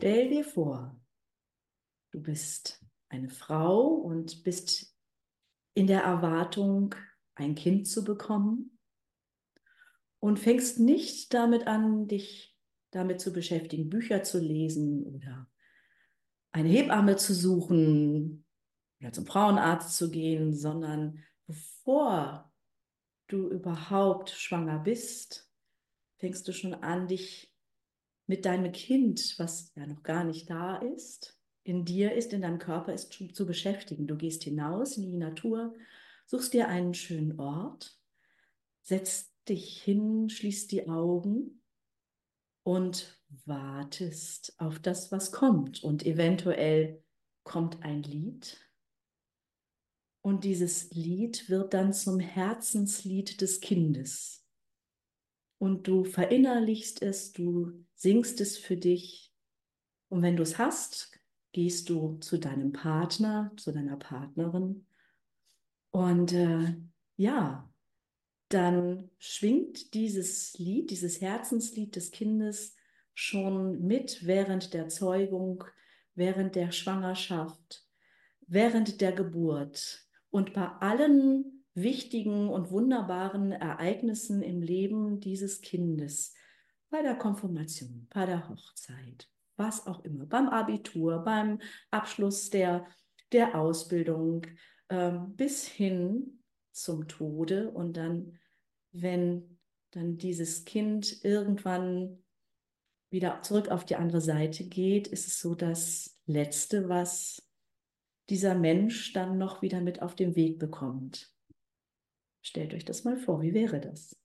Stell dir vor, du bist eine Frau und bist in der Erwartung, ein Kind zu bekommen und fängst nicht damit an, dich damit zu beschäftigen, Bücher zu lesen oder eine Hebamme zu suchen oder zum Frauenarzt zu gehen, sondern bevor du überhaupt schwanger bist, fängst du schon an, dich mit deinem Kind, was ja noch gar nicht da ist, in dir ist, in deinem Körper ist, zu beschäftigen. Du gehst hinaus in die Natur, suchst dir einen schönen Ort, setzt dich hin, schließt die Augen und wartest auf das, was kommt. Und eventuell kommt ein Lied. Und dieses Lied wird dann zum Herzenslied des Kindes. Und du verinnerlichst es, du singst es für dich. Und wenn du es hast, gehst du zu deinem Partner, zu deiner Partnerin. Und äh, ja, dann schwingt dieses Lied, dieses Herzenslied des Kindes schon mit während der Zeugung, während der Schwangerschaft, während der Geburt und bei allen wichtigen und wunderbaren Ereignissen im Leben dieses Kindes, bei der Konfirmation, bei der Hochzeit, was auch immer, beim Abitur, beim Abschluss der, der Ausbildung, äh, bis hin zum Tode und dann, wenn dann dieses Kind irgendwann wieder zurück auf die andere Seite geht, ist es so das Letzte, was dieser Mensch dann noch wieder mit auf den Weg bekommt. Stellt euch das mal vor, wie wäre das?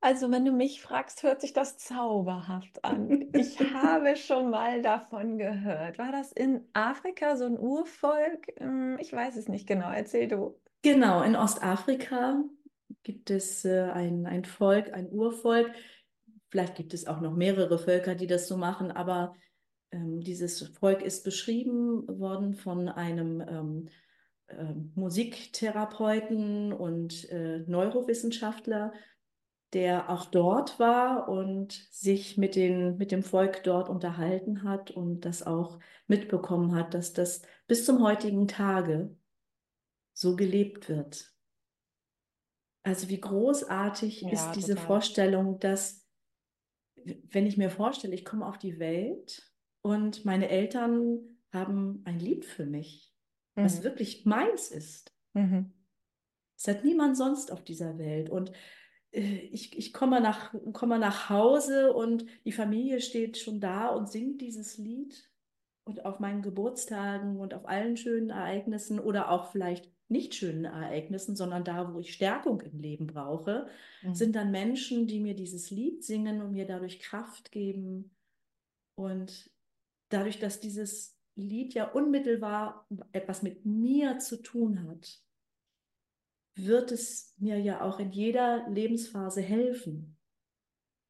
Also, wenn du mich fragst, hört sich das zauberhaft an. Ich habe schon mal davon gehört. War das in Afrika so ein Urvolk? Hm, ich weiß es nicht genau. Erzähl du. Genau, in Ostafrika gibt es äh, ein, ein Volk, ein Urvolk. Vielleicht gibt es auch noch mehrere Völker, die das so machen, aber ähm, dieses Volk ist beschrieben worden von einem ähm, äh, Musiktherapeuten und äh, Neurowissenschaftler, der auch dort war und sich mit, den, mit dem Volk dort unterhalten hat und das auch mitbekommen hat, dass das bis zum heutigen Tage so gelebt wird. Also wie großartig ja, ist diese total. Vorstellung, dass wenn ich mir vorstelle, ich komme auf die Welt und meine Eltern haben ein Lied für mich, mhm. was wirklich meins ist. Mhm. Es hat niemand sonst auf dieser Welt. Und äh, ich, ich komme, nach, komme nach Hause und die Familie steht schon da und singt dieses Lied. Und auf meinen Geburtstagen und auf allen schönen Ereignissen oder auch vielleicht nicht schönen Ereignissen, sondern da, wo ich Stärkung im Leben brauche, mhm. sind dann Menschen, die mir dieses Lied singen und mir dadurch Kraft geben. Und dadurch, dass dieses Lied ja unmittelbar etwas mit mir zu tun hat, wird es mir ja auch in jeder Lebensphase helfen.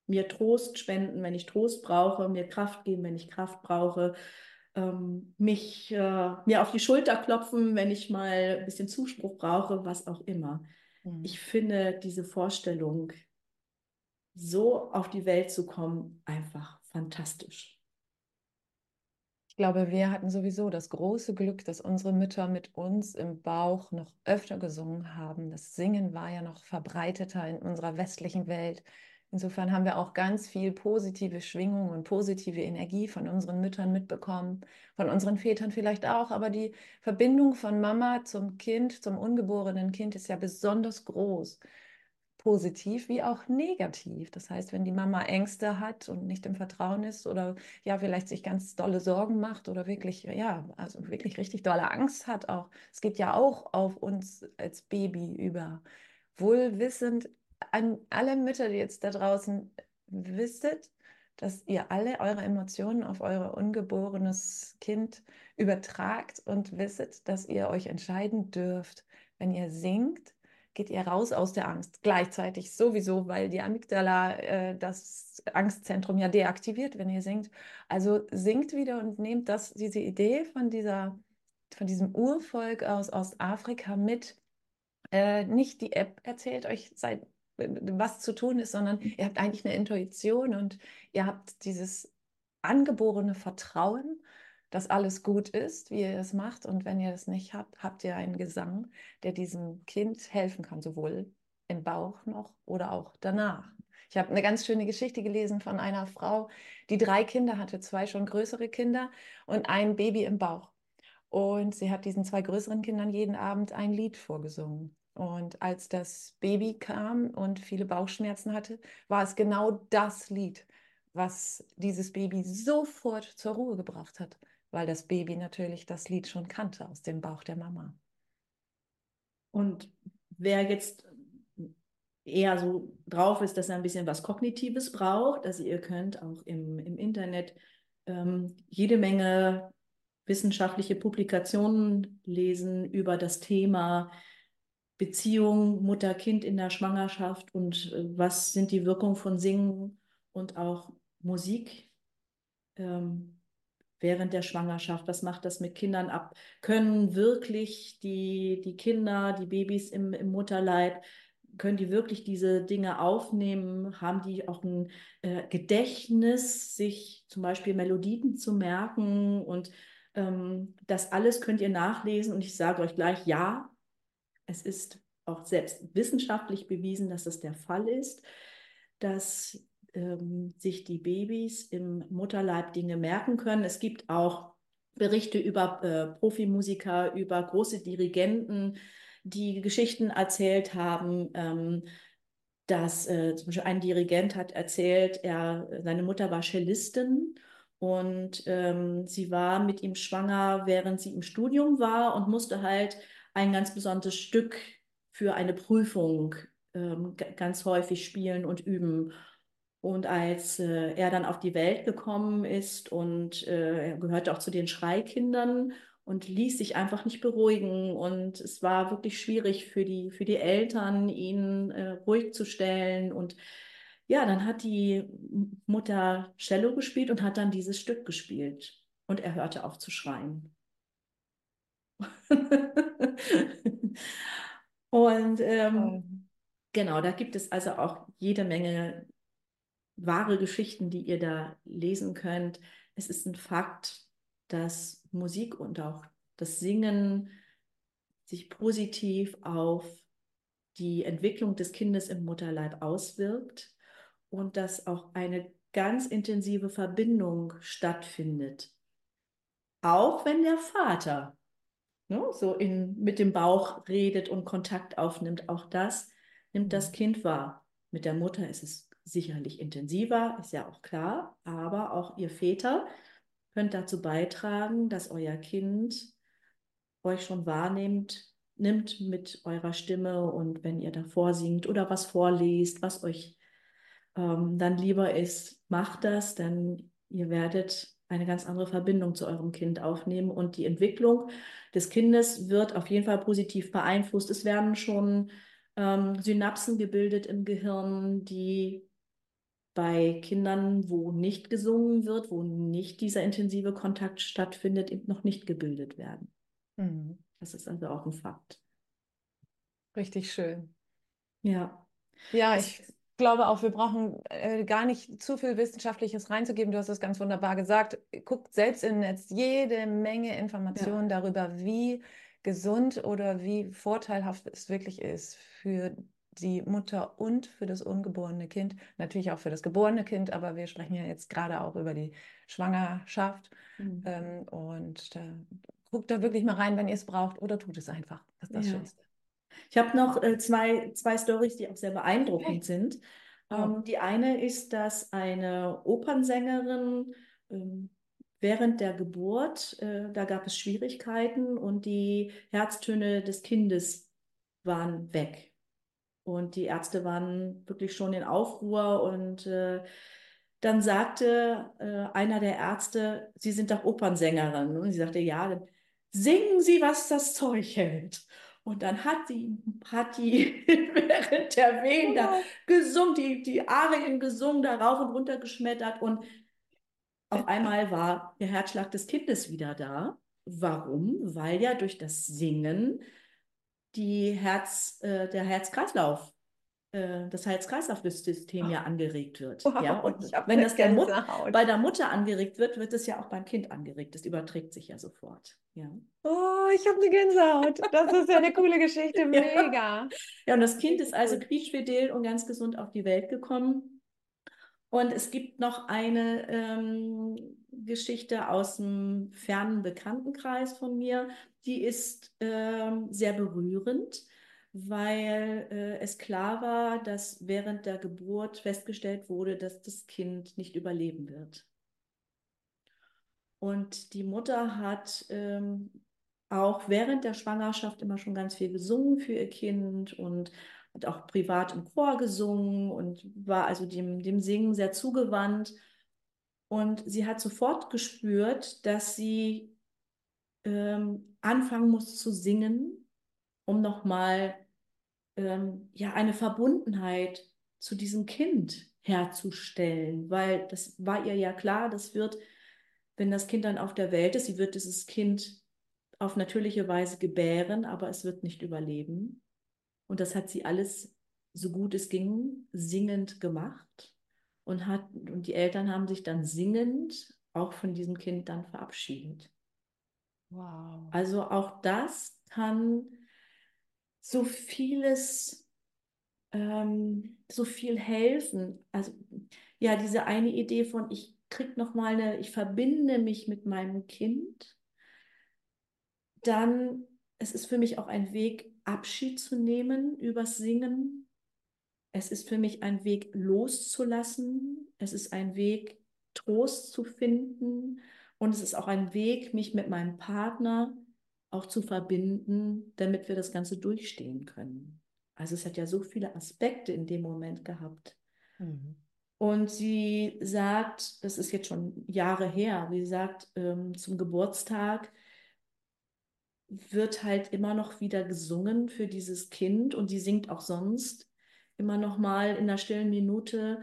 Mir Trost spenden, wenn ich Trost brauche, mir Kraft geben, wenn ich Kraft brauche, ähm, mich äh, mir auf die Schulter klopfen, wenn ich mal ein bisschen Zuspruch brauche, was auch immer. Mhm. Ich finde diese Vorstellung, so auf die Welt zu kommen, einfach fantastisch. Ich glaube, wir hatten sowieso das große Glück, dass unsere Mütter mit uns im Bauch noch öfter gesungen haben. Das Singen war ja noch verbreiteter in unserer westlichen Welt. Insofern haben wir auch ganz viel positive Schwingung und positive Energie von unseren Müttern mitbekommen, von unseren Vätern vielleicht auch, aber die Verbindung von Mama zum Kind, zum ungeborenen Kind ist ja besonders groß, positiv wie auch negativ. Das heißt, wenn die Mama Ängste hat und nicht im Vertrauen ist oder ja, vielleicht sich ganz dolle Sorgen macht oder wirklich, ja, also wirklich richtig dolle Angst hat auch, es geht ja auch auf uns als Baby über. Wohlwissend an alle Mütter, die jetzt da draußen wisstet, dass ihr alle eure Emotionen auf euer ungeborenes Kind übertragt und wisset, dass ihr euch entscheiden dürft. Wenn ihr singt, geht ihr raus aus der Angst. Gleichzeitig sowieso, weil die Amygdala äh, das Angstzentrum ja deaktiviert, wenn ihr singt. Also singt wieder und nehmt das, diese Idee von dieser, von diesem Urvolk aus Ostafrika mit. Äh, nicht die App erzählt euch, seid was zu tun ist, sondern ihr habt eigentlich eine Intuition und ihr habt dieses angeborene Vertrauen, dass alles gut ist, wie ihr es macht. Und wenn ihr das nicht habt, habt ihr einen Gesang, der diesem Kind helfen kann, sowohl im Bauch noch oder auch danach. Ich habe eine ganz schöne Geschichte gelesen von einer Frau, die drei Kinder hatte, zwei schon größere Kinder und ein Baby im Bauch. Und sie hat diesen zwei größeren Kindern jeden Abend ein Lied vorgesungen. Und als das Baby kam und viele Bauchschmerzen hatte, war es genau das Lied, was dieses Baby sofort zur Ruhe gebracht hat, weil das Baby natürlich das Lied schon kannte aus dem Bauch der Mama. Und wer jetzt eher so drauf ist, dass er ein bisschen was Kognitives braucht, also ihr könnt auch im, im Internet ähm, jede Menge wissenschaftliche Publikationen lesen über das Thema Beziehung Mutter-Kind in der Schwangerschaft und äh, was sind die Wirkungen von Singen und auch Musik ähm, während der Schwangerschaft. Was macht das mit Kindern ab? Können wirklich die, die Kinder, die Babys im, im Mutterleib, können die wirklich diese Dinge aufnehmen? Haben die auch ein äh, Gedächtnis, sich zum Beispiel Melodien zu merken? Und ähm, das alles könnt ihr nachlesen. Und ich sage euch gleich, ja, es ist auch selbst wissenschaftlich bewiesen, dass das der Fall ist, dass ähm, sich die Babys im Mutterleib Dinge merken können. Es gibt auch Berichte über äh, Profimusiker, über große Dirigenten, die Geschichten erzählt haben. Ähm, dass äh, zum Beispiel ein Dirigent hat erzählt, er, seine Mutter war Cellistin und ähm, sie war mit ihm schwanger, während sie im Studium war und musste halt ein ganz besonderes Stück für eine Prüfung ähm, ganz häufig spielen und üben. Und als äh, er dann auf die Welt gekommen ist und äh, er gehörte auch zu den Schreikindern und ließ sich einfach nicht beruhigen. Und es war wirklich schwierig für die, für die Eltern, ihn äh, ruhig zu stellen. Und ja, dann hat die Mutter Cello gespielt und hat dann dieses Stück gespielt. Und er hörte auf zu schreien. und ähm, genau, da gibt es also auch jede Menge wahre Geschichten, die ihr da lesen könnt. Es ist ein Fakt, dass Musik und auch das Singen sich positiv auf die Entwicklung des Kindes im Mutterleib auswirkt und dass auch eine ganz intensive Verbindung stattfindet. Auch wenn der Vater ne, so in, mit dem Bauch redet und Kontakt aufnimmt, auch das nimmt das mhm. Kind wahr. Mit der Mutter ist es sicherlich intensiver, ist ja auch klar, aber auch ihr Väter könnt dazu beitragen, dass euer Kind euch schon wahrnimmt, nimmt mit eurer Stimme und wenn ihr davor singt oder was vorliest, was euch ähm, dann lieber ist, macht das, denn ihr werdet eine ganz andere Verbindung zu eurem Kind aufnehmen und die Entwicklung des Kindes wird auf jeden Fall positiv beeinflusst. Es werden schon ähm, Synapsen gebildet im Gehirn, die bei Kindern, wo nicht gesungen wird, wo nicht dieser intensive Kontakt stattfindet, eben noch nicht gebildet werden. Mhm. Das ist also auch ein Fakt. Richtig schön. Ja. Ja, ich glaube auch, wir brauchen äh, gar nicht zu viel Wissenschaftliches reinzugeben. Du hast es ganz wunderbar gesagt. Guckt selbst im Netz jede Menge Informationen ja. darüber, wie gesund oder wie vorteilhaft es wirklich ist für die Mutter und für das ungeborene Kind. Natürlich auch für das geborene Kind, aber wir sprechen ja jetzt gerade auch über die Schwangerschaft. Mhm. Ähm, und äh, guckt da wirklich mal rein, wenn ihr es braucht, oder tut es einfach. Das ist das ja. Schönste. Ich habe noch äh, zwei, zwei Stories, die auch sehr beeindruckend okay. sind. Oh. Ähm, die eine ist, dass eine Opernsängerin ähm, während der Geburt, äh, da gab es Schwierigkeiten und die Herztöne des Kindes waren weg. Und die Ärzte waren wirklich schon in Aufruhr und äh, dann sagte äh, einer der Ärzte, Sie sind doch Opernsängerin. Und sie sagte, ja, dann singen Sie, was das Zeug hält. Und dann hat die, hat die während der Wehen da gesungen, die, die Arien gesungen, da rauf und runter geschmettert. Und auf einmal war der Herzschlag des Kindes wieder da. Warum? Weil ja durch das Singen die Herz, äh, der Herzkreislauf äh, das Herz-Kreislauf-System ja angeregt wird. Wow, ja, und wenn das der Mut, bei der Mutter angeregt wird, wird es ja auch beim Kind angeregt. Das überträgt sich ja sofort. Ja, Oh, ich habe eine Gänsehaut. Das ist ja eine coole Geschichte. Mega. ja und das Kind ist also quietschfidel und ganz gesund auf die Welt gekommen. Und es gibt noch eine ähm, Geschichte aus einem fernen Bekanntenkreis von mir, die ist ähm, sehr berührend, weil äh, es klar war, dass während der Geburt festgestellt wurde, dass das Kind nicht überleben wird. Und die Mutter hat ähm, auch während der Schwangerschaft immer schon ganz viel gesungen für ihr Kind und hat auch privat im Chor gesungen und war also dem, dem Singen sehr zugewandt. Und sie hat sofort gespürt, dass sie ähm, anfangen muss zu singen, um nochmal ähm, ja, eine Verbundenheit zu diesem Kind herzustellen, weil das war ihr ja klar, das wird, wenn das Kind dann auf der Welt ist, sie wird dieses Kind auf natürliche Weise gebären, aber es wird nicht überleben. Und das hat sie alles, so gut es ging, singend gemacht. Und, hat, und die Eltern haben sich dann singend auch von diesem Kind dann verabschiedet. Wow. Also auch das kann so vieles, ähm, so viel helfen. Also ja, diese eine Idee von, ich krieg noch mal eine, ich verbinde mich mit meinem Kind, dann es ist für mich auch ein Weg, Abschied zu nehmen übers Singen. Es ist für mich ein Weg, loszulassen. Es ist ein Weg, Trost zu finden. Und es ist auch ein Weg, mich mit meinem Partner auch zu verbinden, damit wir das Ganze durchstehen können. Also es hat ja so viele Aspekte in dem Moment gehabt. Mhm. Und sie sagt, das ist jetzt schon Jahre her, sie sagt, ähm, zum Geburtstag wird halt immer noch wieder gesungen für dieses Kind und sie singt auch sonst immer noch mal in der stillen Minute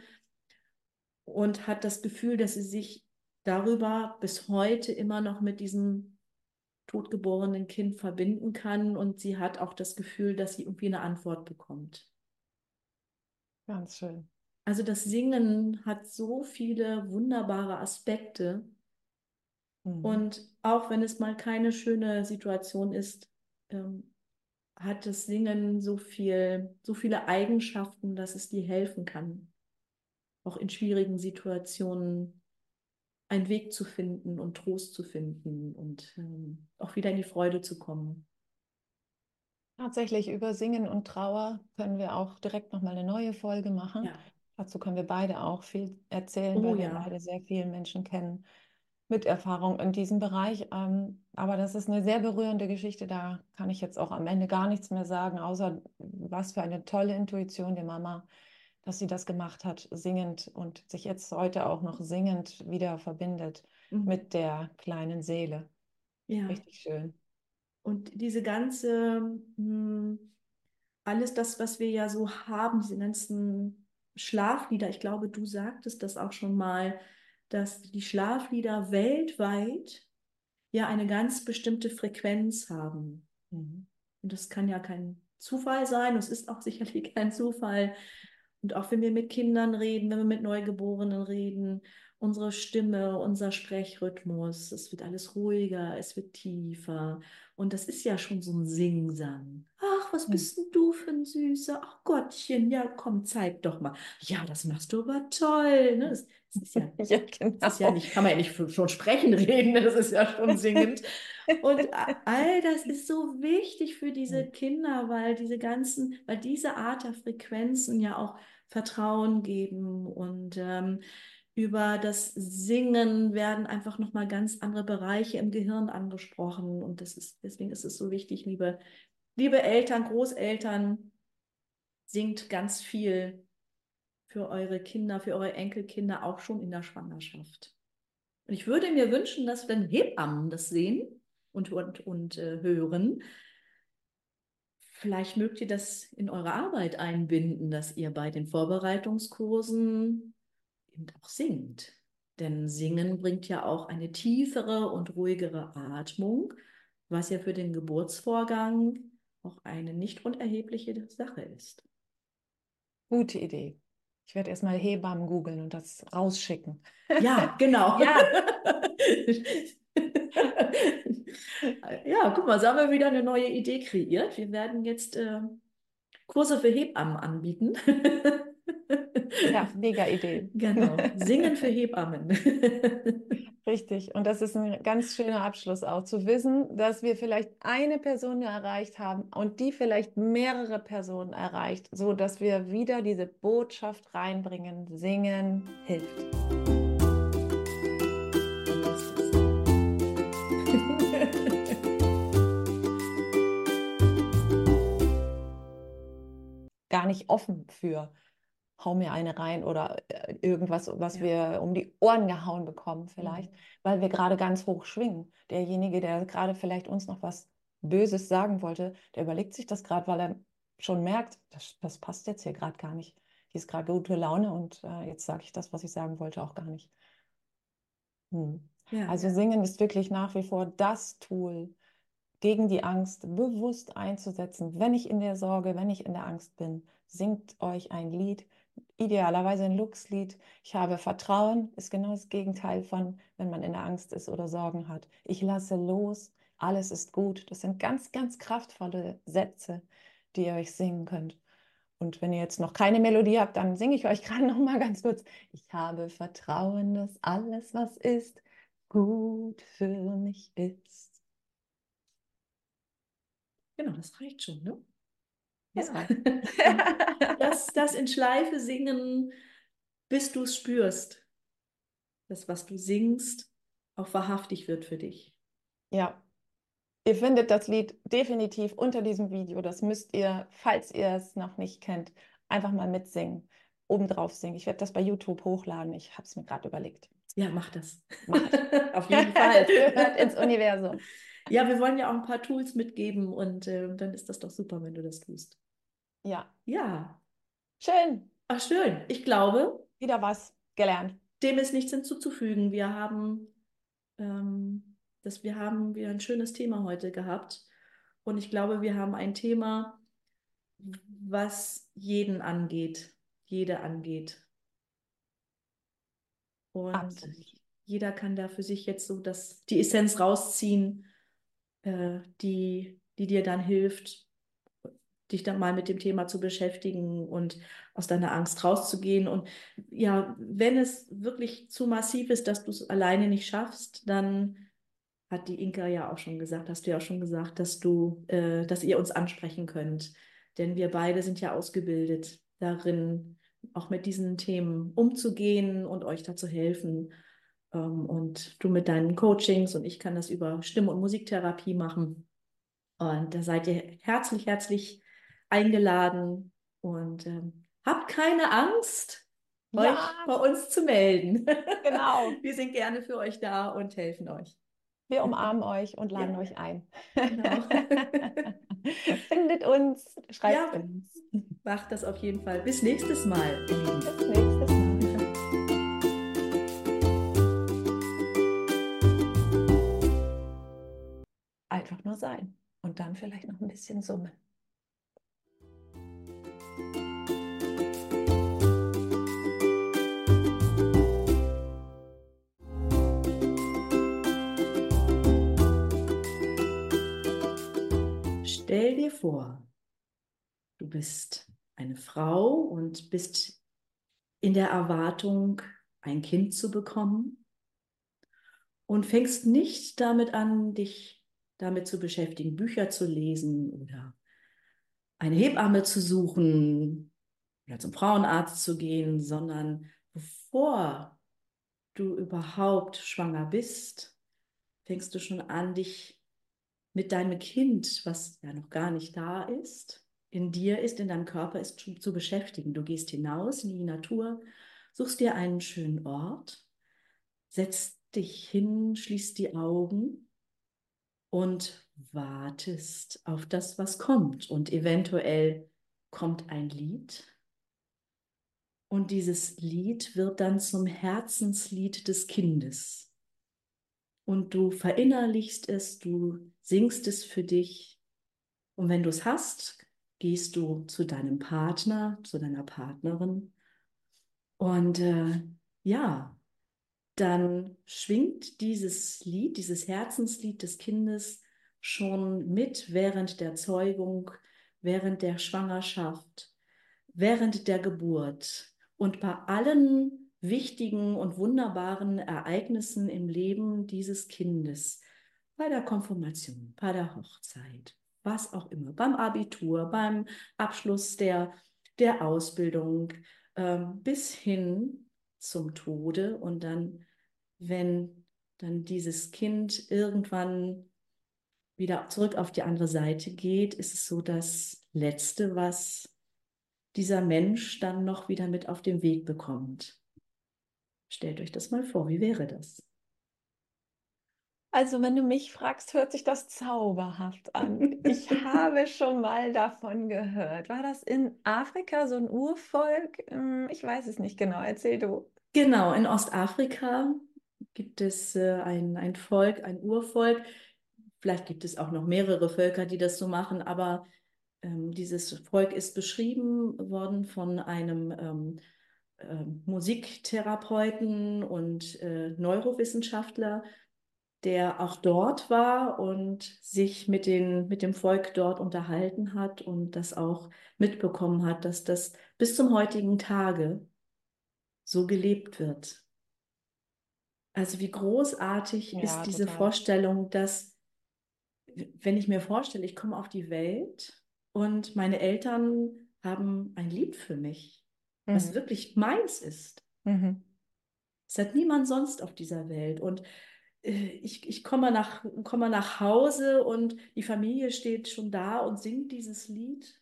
und hat das Gefühl, dass sie sich darüber bis heute immer noch mit diesem totgeborenen Kind verbinden kann und sie hat auch das Gefühl, dass sie irgendwie eine Antwort bekommt. Ganz schön. Also das Singen hat so viele wunderbare Aspekte Mhm. und auch wenn es mal keine schöne Situation ist, ähm, hat das Singen so viel, so viele Eigenschaften, dass es dir helfen kann, auch in schwierigen Situationen einen Weg zu finden und Trost zu finden und ähm, auch wieder in die Freude zu kommen. Tatsächlich über Singen und Trauer können wir auch direkt nochmal eine neue Folge machen. Ja. Dazu können wir beide auch viel erzählen, Oh weil wir ja. beide sehr viele Menschen kennen mit Erfahrung in diesem Bereich. Ähm, aber das ist eine sehr berührende Geschichte. Da kann ich jetzt auch am Ende gar nichts mehr sagen, außer was für eine tolle Intuition der Mama, dass sie das gemacht hat, singend und sich jetzt heute auch noch singend wieder verbindet Mhm. mit der kleinen Seele. Ja. Richtig schön. Und diese ganze, mh, alles das, was wir ja so haben, diese ganzen Schlaflieder, ich glaube, du sagtest das auch schon mal, dass die Schlaflieder weltweit ja eine ganz bestimmte Frequenz haben. Mhm. Und das kann ja kein Zufall sein, es ist auch sicherlich kein Zufall. Und auch wenn wir mit Kindern reden, wenn wir mit Neugeborenen reden, unsere Stimme, unser Sprechrhythmus, es wird alles ruhiger, es wird tiefer. Und das ist ja schon so ein Singsang. Ach, was Ja. bist denn du für ein Süßer? Ach Gottchen, ja, komm, zeig doch mal. Ja, das machst du aber toll. Ne? Das, das ist ja Ja, genau. das ist ja nicht, kann man ja nicht schon sprechen reden, das ist ja schon singend. Und all das ist so wichtig für diese Kinder, weil diese ganzen, weil diese Art der Frequenzen ja auch Vertrauen geben und ähm, über das Singen werden einfach nochmal ganz andere Bereiche im Gehirn angesprochen. Und das ist, deswegen ist es so wichtig, liebe, liebe Eltern, Großeltern, singt ganz viel für eure Kinder, für eure Enkelkinder auch schon in der Schwangerschaft. Und ich würde mir wünschen, dass wenn Hebammen das sehen und, und, und äh, hören, vielleicht mögt ihr das in eure Arbeit einbinden, dass ihr bei den Vorbereitungskursen eben auch singt. Denn Singen bringt ja auch eine tiefere und ruhigere Atmung, was ja für den Geburtsvorgang auch eine nicht unerhebliche Sache ist. Gute Idee. Ich werde erstmal Hebammen googeln und das rausschicken. Ja, genau. Ja. ja, guck mal, so haben wir wieder eine neue Idee kreiert. Wir werden jetzt äh, Kurse für Hebammen anbieten. Ja, mega Idee. Genau. Singen für Hebammen. Richtig. Und das ist ein ganz schöner Abschluss auch, zu wissen, dass wir vielleicht eine Person erreicht haben und die vielleicht mehrere Personen erreicht, so dass wir wieder diese Botschaft reinbringen. Singen hilft. Gar nicht offen für hau mir eine rein oder äh, irgendwas, was ja. wir um die Ohren gehauen bekommen vielleicht, mhm. weil wir gerade ganz hoch schwingen. Derjenige, der gerade vielleicht uns noch was Böses sagen wollte, der überlegt sich das gerade, weil er schon merkt, das, das passt jetzt hier gerade gar nicht. Hier ist gerade gute Laune und äh, jetzt sage ich das, was ich sagen wollte, auch gar nicht. Hm. Ja, also ja. Singen ist wirklich nach wie vor das Tool, gegen die Angst bewusst einzusetzen. Wenn ich in der Sorge, wenn ich in der Angst bin, singt euch ein Lied, idealerweise ein Luxlied. Ich habe Vertrauen, ist genau das Gegenteil von, wenn man in der Angst ist oder Sorgen hat. Ich lasse los, alles ist gut. Das sind ganz, ganz kraftvolle Sätze, die ihr euch singen könnt. Und wenn ihr jetzt noch keine Melodie habt, dann singe ich euch gerade noch mal ganz kurz. Ich habe Vertrauen, dass alles, was ist, gut für mich ist. Genau, das reicht schon, ne? Das, das, das in Schleife singen, bis du es spürst. Das, was du singst, auch wahrhaftig wird für dich. Ja. Ihr findet das Lied definitiv unter diesem Video. Das müsst ihr, falls ihr es noch nicht kennt, einfach mal mitsingen, obendrauf singen. Ich werde das bei YouTube hochladen. Ich habe es mir gerade überlegt. Ja, mach das. Mach Auf jeden Fall. Hört ins Universum. Ja, wir wollen ja auch ein paar Tools mitgeben und äh, dann ist das doch super, wenn du das tust. Ja. Ja. Schön. Ach, schön. Ich glaube. Wieder was gelernt. Dem ist nichts hinzuzufügen. Wir haben, ähm, das, wir haben wieder ein schönes Thema heute gehabt. Und ich glaube, wir haben ein Thema, was jeden angeht, jede angeht. Und Absolut. jeder kann da für sich jetzt so das, die Essenz rausziehen, äh, die, die dir dann hilft, dich dann mal mit dem Thema zu beschäftigen und aus deiner Angst rauszugehen. Und ja, wenn es wirklich zu massiv ist, dass du es alleine nicht schaffst, dann hat die Inka ja auch schon gesagt, hast du ja auch schon gesagt, dass du, äh, dass ihr uns ansprechen könnt. Denn wir beide sind ja ausgebildet darin, auch mit diesen Themen umzugehen und euch dazu helfen. Ähm, und du mit deinen Coachings und ich kann das über Stimme- und Musiktherapie machen. Und da seid ihr herzlich, herzlich eingeladen und ähm, habt keine Angst, ja. euch bei uns zu melden. Genau. Wir sind gerne für euch da und helfen euch. Wir umarmen euch und laden ja. euch ein. Genau. Findet uns, schreibt ja. uns. Macht das auf jeden Fall. Bis nächstes Mal. Bis nächstes Mal. Nur sein und dann vielleicht noch ein bisschen summen. Stell dir vor, du bist eine Frau und bist in der Erwartung, ein Kind zu bekommen und fängst nicht damit an, dich damit zu beschäftigen, Bücher zu lesen oder eine Hebamme zu suchen oder zum Frauenarzt zu gehen, sondern bevor du überhaupt schwanger bist, fängst du schon an, dich mit deinem Kind, was ja noch gar nicht da ist, in dir ist, in deinem Körper ist, zu beschäftigen. Du gehst hinaus in die Natur, suchst dir einen schönen Ort, setzt dich hin, schließt die Augen und wartest auf das, was kommt. Und eventuell kommt ein Lied. Und dieses Lied wird dann zum Herzenslied des Kindes. Und du verinnerlichst es, du singst es für dich. Und wenn du es hast, gehst du zu deinem Partner, zu deiner Partnerin und äh, ja, dann schwingt dieses Lied, dieses Herzenslied des Kindes schon mit während der Zeugung, während der Schwangerschaft, während der Geburt. Und bei allen wichtigen und wunderbaren Ereignissen im Leben dieses Kindes, bei der Konfirmation, bei der Hochzeit, was auch immer, beim Abitur, beim Abschluss der, der Ausbildung, äh, bis hin zum Tode und dann, wenn dann dieses Kind irgendwann wieder zurück auf die andere Seite geht, ist es so das Letzte, was dieser Mensch dann noch wieder mit auf den Weg bekommt. Stellt euch das mal vor, wie wäre das? Also, wenn du mich fragst, hört sich das zauberhaft an. Ich habe schon mal davon gehört. War das in Afrika so ein Urvolk? Hm, ich weiß es nicht genau. Erzähl du. Genau, in Ostafrika gibt es äh, ein, ein Volk, ein Urvolk. Vielleicht gibt es auch noch mehrere Völker, die das so machen, aber ähm, dieses Volk ist beschrieben worden von einem ähm, äh, Musiktherapeuten und äh, Neurowissenschaftler, der auch dort war und sich mit, den, mit dem Volk dort unterhalten hat und das auch mitbekommen hat, dass das bis zum heutigen Tage so gelebt wird. Also wie großartig Ja, ist diese total. Vorstellung, dass, wenn ich mir vorstelle, ich komme auf die Welt und meine Eltern haben ein Lied für mich, was Mhm. wirklich meins ist. Mhm. Es hat niemand sonst auf dieser Welt. Und ich, ich komme nach, komme nach Hause und die Familie steht schon da und singt dieses Lied.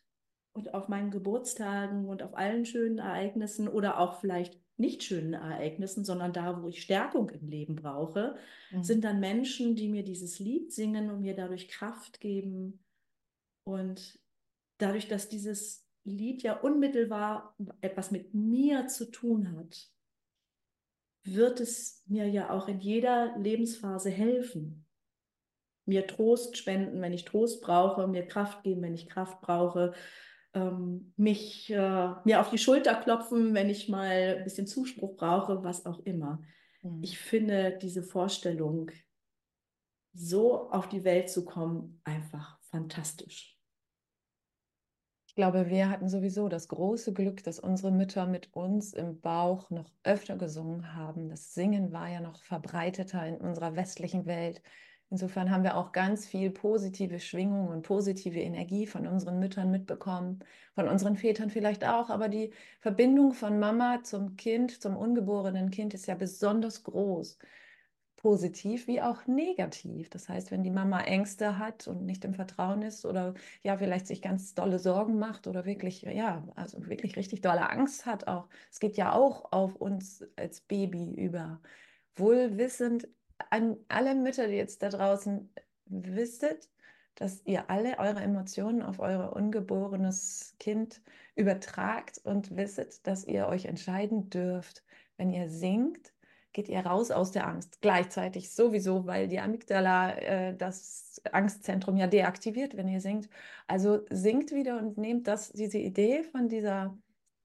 Und auf meinen Geburtstagen und auf allen schönen Ereignissen oder auch vielleicht nicht schönen Ereignissen, sondern da, wo ich Stärkung im Leben brauche, Mhm. sind dann Menschen, die mir dieses Lied singen und mir dadurch Kraft geben. Und dadurch, dass dieses Lied ja unmittelbar etwas mit mir zu tun hat, wird es mir ja auch in jeder Lebensphase helfen. Mir Trost spenden, wenn ich Trost brauche, mir Kraft geben, wenn ich Kraft brauche, ähm, mich äh, mir auf die Schulter klopfen, wenn ich mal ein bisschen Zuspruch brauche, was auch immer. Mhm. Ich finde diese Vorstellung, so auf die Welt zu kommen, einfach fantastisch. Ich glaube, wir hatten sowieso das große Glück, dass unsere Mütter mit uns im Bauch noch öfter gesungen haben. Das Singen war ja noch verbreiteter in unserer westlichen Welt. Insofern haben wir auch ganz viel positive Schwingung und positive Energie von unseren Müttern mitbekommen, von unseren Vätern vielleicht auch. Aber die Verbindung von Mama zum Kind, zum ungeborenen Kind ist ja besonders groß positiv wie auch negativ. Das heißt, wenn die Mama Ängste hat und nicht im Vertrauen ist oder ja, vielleicht sich ganz dolle Sorgen macht oder wirklich, ja, also wirklich richtig dolle Angst hat auch. Es geht ja auch auf uns als Baby über. Wohlwissend an alle Mütter, die jetzt da draußen wisset, dass ihr alle eure Emotionen auf euer ungeborenes Kind übertragt und wisset, dass ihr euch entscheiden dürft, wenn ihr singt, geht ihr raus aus der Angst. Gleichzeitig sowieso, weil die Amygdala äh, das Angstzentrum ja deaktiviert, wenn ihr singt. Also singt wieder und nehmt das, diese Idee von, dieser,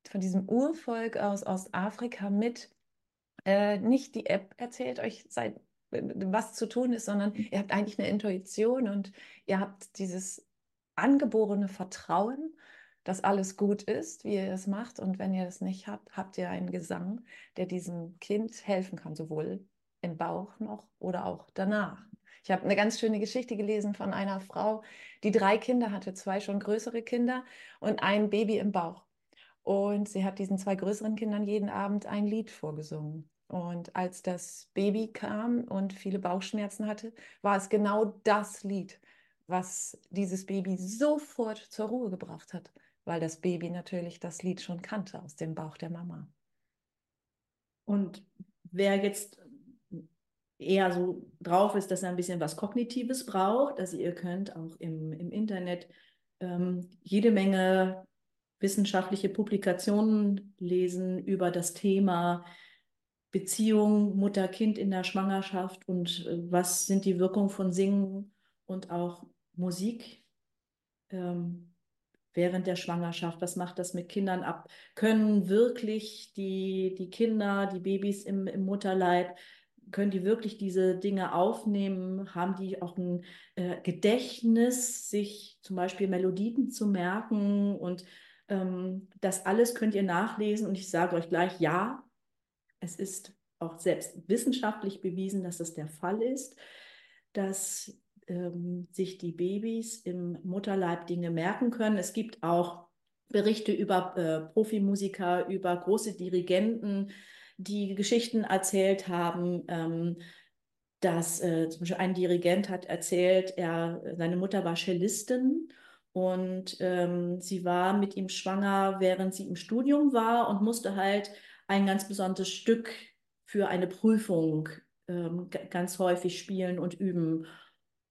von diesem Urvolk aus Ostafrika mit. Äh, nicht die App erzählt euch, seit, was zu tun ist, sondern ihr habt eigentlich eine Intuition und ihr habt dieses angeborene Vertrauen dass alles gut ist, wie ihr es macht. Und wenn ihr es nicht habt, habt ihr einen Gesang, der diesem Kind helfen kann, sowohl im Bauch noch oder auch danach. Ich habe eine ganz schöne Geschichte gelesen von einer Frau, die drei Kinder hatte, zwei schon größere Kinder und ein Baby im Bauch. Und sie hat diesen zwei größeren Kindern jeden Abend ein Lied vorgesungen. Und als das Baby kam und viele Bauchschmerzen hatte, war es genau das Lied, was dieses Baby sofort zur Ruhe gebracht hat weil das Baby natürlich das Lied schon kannte aus dem Bauch der Mama. Und wer jetzt eher so drauf ist, dass er ein bisschen was Kognitives braucht, also ihr könnt auch im, im Internet ähm, jede Menge wissenschaftliche Publikationen lesen über das Thema Beziehung Mutter-Kind in der Schwangerschaft und äh, was sind die Wirkungen von Singen und auch Musik. Ähm, während der Schwangerschaft? Was macht das mit Kindern ab? Können wirklich die, die Kinder, die Babys im, im Mutterleib, können die wirklich diese Dinge aufnehmen? Haben die auch ein äh, Gedächtnis, sich zum Beispiel Melodien zu merken? Und ähm, das alles könnt ihr nachlesen. Und ich sage euch gleich, ja, es ist auch selbst wissenschaftlich bewiesen, dass das der Fall ist, dass ähm, sich die Babys im Mutterleib Dinge merken können. Es gibt auch Berichte über äh, Profimusiker, über große Dirigenten, die Geschichten erzählt haben. Ähm, dass äh, zum Beispiel ein Dirigent hat erzählt, er, seine Mutter war Cellistin und ähm, sie war mit ihm schwanger, während sie im Studium war und musste halt ein ganz besonderes Stück für eine Prüfung ähm, ganz häufig spielen und üben.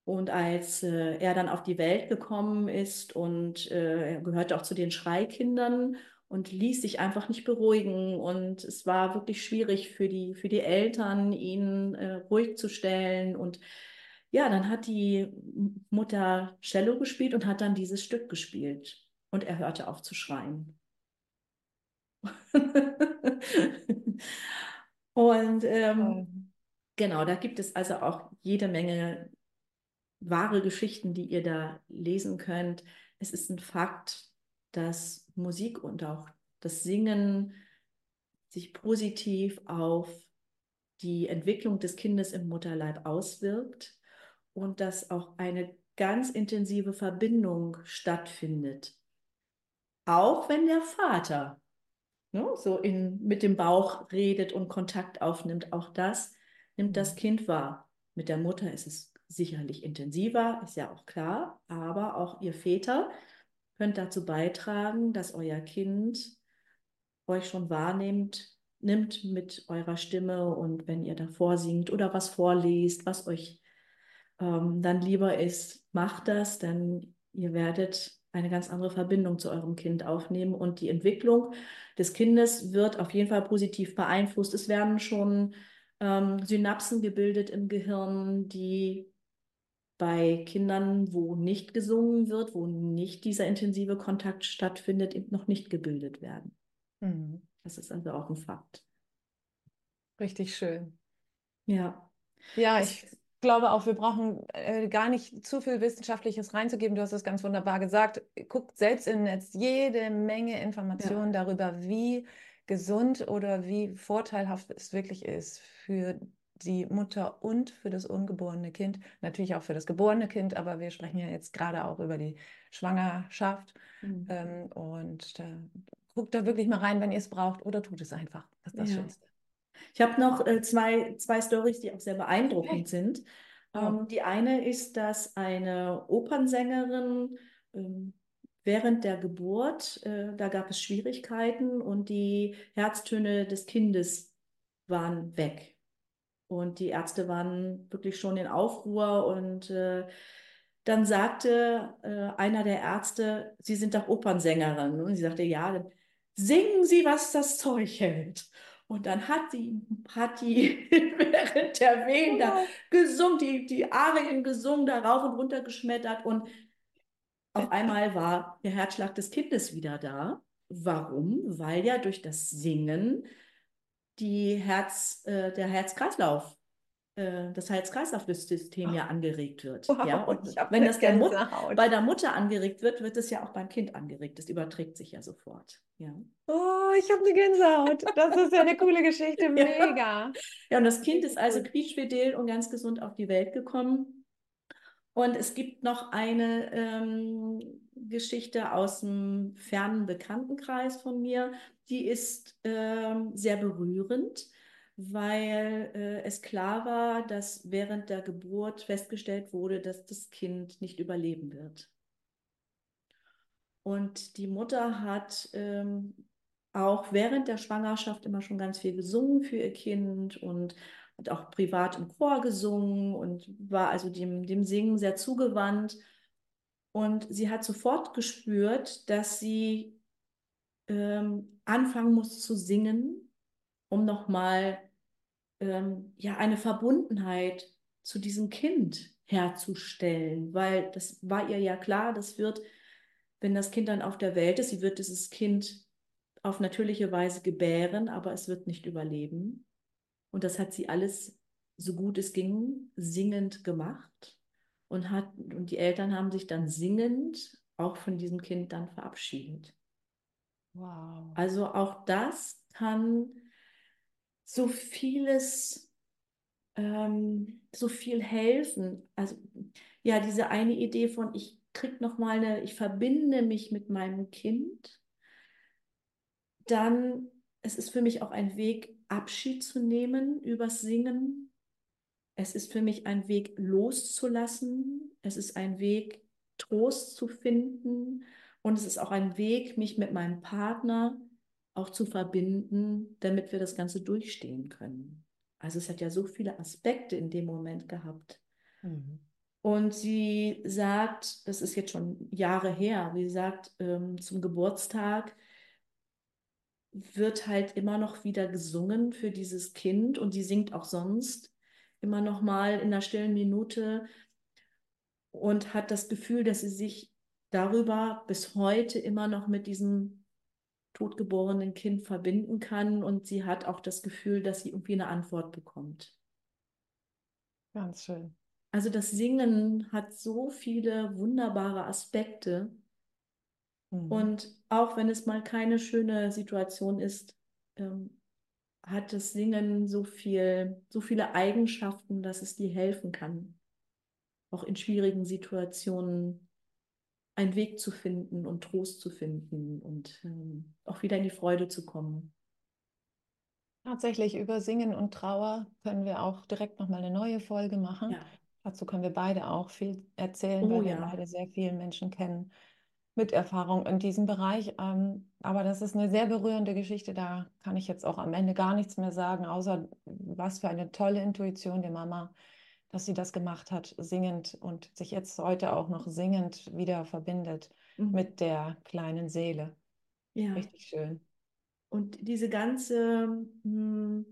Und als äh, er dann auf die Welt gekommen ist und äh, er gehörte auch zu den Schreikindern und ließ sich einfach nicht beruhigen. Und es war wirklich schwierig für die, für die Eltern, ihn äh, ruhig zu stellen. Und ja, dann hat die Mutter Cello gespielt und hat dann dieses Stück gespielt. Und er hörte auf zu schreien. und ähm, genau, da gibt es also auch jede Menge wahre Geschichten, die ihr da lesen könnt. Es ist ein Fakt, dass Musik und auch das Singen sich positiv auf die Entwicklung des Kindes im Mutterleib auswirkt und dass auch eine ganz intensive Verbindung stattfindet. Auch wenn der Vater ne, so in, mit dem Bauch redet und Kontakt aufnimmt, auch das nimmt das mhm. Kind wahr. Mit der Mutter ist es sicherlich intensiver, ist ja auch klar, aber auch ihr Väter könnt dazu beitragen, dass euer Kind euch schon wahrnimmt, nimmt mit eurer Stimme und wenn ihr davor singt oder was vorliest, was euch ähm, dann lieber ist, macht das, denn ihr werdet eine ganz andere Verbindung zu eurem Kind aufnehmen und die Entwicklung des Kindes wird auf jeden Fall positiv beeinflusst. Es werden schon ähm, Synapsen gebildet im Gehirn, die bei Kindern, wo nicht gesungen wird, wo nicht dieser intensive Kontakt stattfindet, eben noch nicht gebildet werden. Mhm. Das ist also auch ein Fakt. Richtig schön. Ja. Ja, ich glaube auch, wir brauchen äh, gar nicht zu viel Wissenschaftliches reinzugeben. Du hast es ganz wunderbar gesagt. Guckt selbst im Netz jede Menge Informationen ja. darüber, wie gesund oder wie vorteilhaft es wirklich ist für die Mutter und für das ungeborene Kind, natürlich auch für das geborene Kind, aber wir sprechen ja jetzt gerade auch über die Schwangerschaft. Mhm. Ähm, und äh, guckt da wirklich mal rein, wenn ihr es braucht, oder tut es einfach. Das ist das ja. Schönste. Ich habe noch äh, zwei, zwei Stories, die auch sehr beeindruckend okay. sind. Oh. Ähm, die eine ist, dass eine Opernsängerin ähm, während der Geburt, äh, da gab es Schwierigkeiten und die Herztöne des Kindes waren weg. Und die Ärzte waren wirklich schon in Aufruhr und äh, dann sagte äh, einer der Ärzte, Sie sind doch Opernsängerin. Und sie sagte, ja, dann singen Sie, was das Zeug hält. Und dann hat die, hat die während der Wehen da gesungen, die, die Arien gesungen, da rauf und runter geschmettert. Und auf einmal war der Herzschlag des Kindes wieder da. Warum? Weil ja durch das Singen die Herz, äh, der Herzkreislauf, äh, das Herz-Kreislauf-System ja angeregt wird. Wow, ja? Und wenn das der bei der Mutter angeregt wird, wird es ja auch beim Kind angeregt. Das überträgt sich ja sofort. Ja. Oh, ich habe eine Gänsehaut. Das ist ja eine coole Geschichte. Mega. Ja, ja und das Kind ist also quietschfidel und ganz gesund auf die Welt gekommen. Und es gibt noch eine ähm, Geschichte aus einem fernen Bekanntenkreis von mir, die ist ähm, sehr berührend, weil äh, es klar war, dass während der Geburt festgestellt wurde, dass das Kind nicht überleben wird. Und die Mutter hat ähm, auch während der Schwangerschaft immer schon ganz viel gesungen für ihr Kind und hat auch privat im Chor gesungen und war also dem, dem Singen sehr zugewandt. Und sie hat sofort gespürt, dass sie ähm, anfangen muss zu singen, um nochmal ähm, ja, eine Verbundenheit zu diesem Kind herzustellen, weil das war ihr ja klar, das wird wenn das Kind dann auf der Welt ist, sie wird dieses Kind auf natürliche Weise gebären, aber es wird nicht überleben. Und das hat sie alles, so gut es ging, singend gemacht. Und, hat, und die Eltern haben sich dann singend auch von diesem Kind dann verabschiedet. Wow. Also auch das kann so vieles, ähm, so viel helfen. Also ja, diese eine Idee von, ich krieg noch mal eine, ich verbinde mich mit meinem Kind, dann es ist für mich auch ein Weg, Abschied zu nehmen übers Singen. Es ist für mich ein Weg, loszulassen. Es ist ein Weg, Trost zu finden. Und es ist auch ein Weg, mich mit meinem Partner auch zu verbinden, damit wir das Ganze durchstehen können. Also es hat ja so viele Aspekte in dem Moment gehabt. Mhm. Und sie sagt, das ist jetzt schon Jahre her, wie sie sagt, ähm, zum Geburtstag wird halt immer noch wieder gesungen für dieses Kind und die singt auch sonst immer noch mal in der stillen Minute und hat das Gefühl, dass sie sich darüber bis heute immer noch mit diesem totgeborenen Kind verbinden kann und sie hat auch das Gefühl, dass sie irgendwie eine Antwort bekommt. Ganz schön. Also das Singen hat so viele wunderbare Aspekte. Mhm. Und auch wenn es mal keine schöne Situation ist, ähm, hat das Singen so viel, so viele Eigenschaften, dass es dir helfen kann, auch in schwierigen Situationen einen Weg zu finden und Trost zu finden und ähm, auch wieder in die Freude zu kommen. Tatsächlich über Singen und Trauer können wir auch direkt nochmal eine neue Folge machen. Ja. Dazu können wir beide auch viel erzählen, oh, weil ja. wir beide sehr viele Menschen kennen mit Erfahrung in diesem Bereich. Ähm, aber das ist eine sehr berührende Geschichte. Da kann ich jetzt auch am Ende gar nichts mehr sagen, außer was für eine tolle Intuition der Mama, dass sie das gemacht hat, singend und sich jetzt heute auch noch singend wieder verbindet mhm. mit der kleinen Seele. Ja. Richtig schön. Und diese ganze, mh, hm,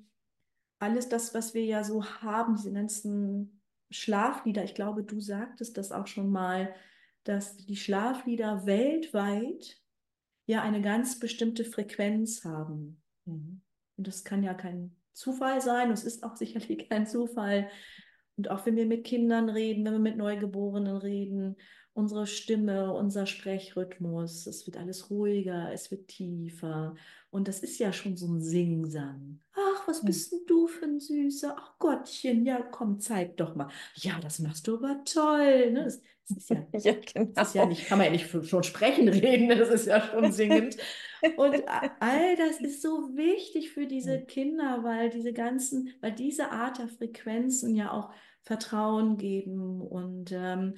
alles das, was wir ja so haben, diese ganzen Schlaflieder, ich glaube, du sagtest das auch schon mal, dass die Schlaflieder weltweit ja eine ganz bestimmte Frequenz haben. Mhm. Und das kann ja kein Zufall sein, es ist auch sicherlich kein Zufall. Und auch wenn wir mit Kindern reden, wenn wir mit Neugeborenen reden, unsere Stimme, unser Sprechrhythmus, es wird alles ruhiger, es wird tiefer. Und das ist ja schon so ein Singsang. Ach, was hm. bist denn du für ein Süßer? Ach Gottchen, ja, komm, zeig doch mal. Ja, das machst du aber toll. Ne? Das, das, ist ja, ja, genau. das ist ja nicht, kann man ja nicht schon sprechen reden, das ist ja schon singend. Und all das ist so wichtig für diese. Kinder, weil diese ganzen, weil diese Art der Frequenzen ja auch Vertrauen geben und ähm,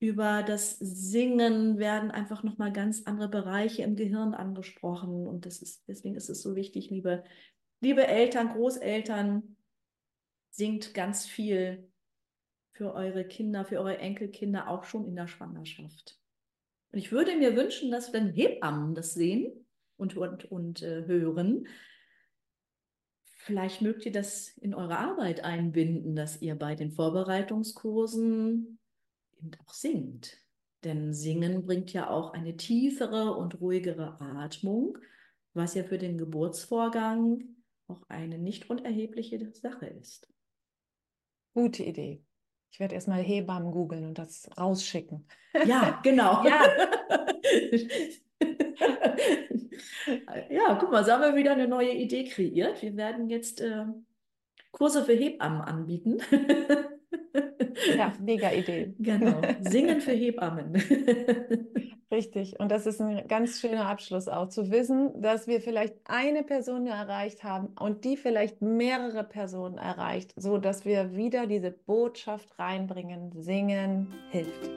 über das Singen werden einfach nochmal ganz andere Bereiche im Gehirn angesprochen. Und das ist, deswegen ist es so wichtig, liebe, liebe Eltern, Großeltern, singt ganz viel für eure Kinder, für eure Enkelkinder auch schon in der Schwangerschaft. Und ich würde mir wünschen, dass wenn Hebammen das sehen und, und, und äh, hören, vielleicht mögt ihr das in eure Arbeit einbinden, dass ihr bei den Vorbereitungskursen eben auch singt. Denn Singen bringt ja auch eine tiefere und ruhigere Atmung, was ja für den Geburtsvorgang auch eine nicht unerhebliche Sache ist. Gute Idee. Ich werde erstmal Hebammen googeln und das rausschicken. Ja, genau. ja. ja, guck mal, so haben wir wieder eine neue Idee kreiert. Wir werden jetzt äh, Kurse für Hebammen anbieten. Ja, mega Idee. Genau. Singen für Hebammen. Richtig. Und das ist ein ganz schöner Abschluss auch, zu wissen, dass wir vielleicht eine Person erreicht haben und die vielleicht mehrere Personen erreicht, so dass wir wieder diese Botschaft reinbringen. Singen hilft.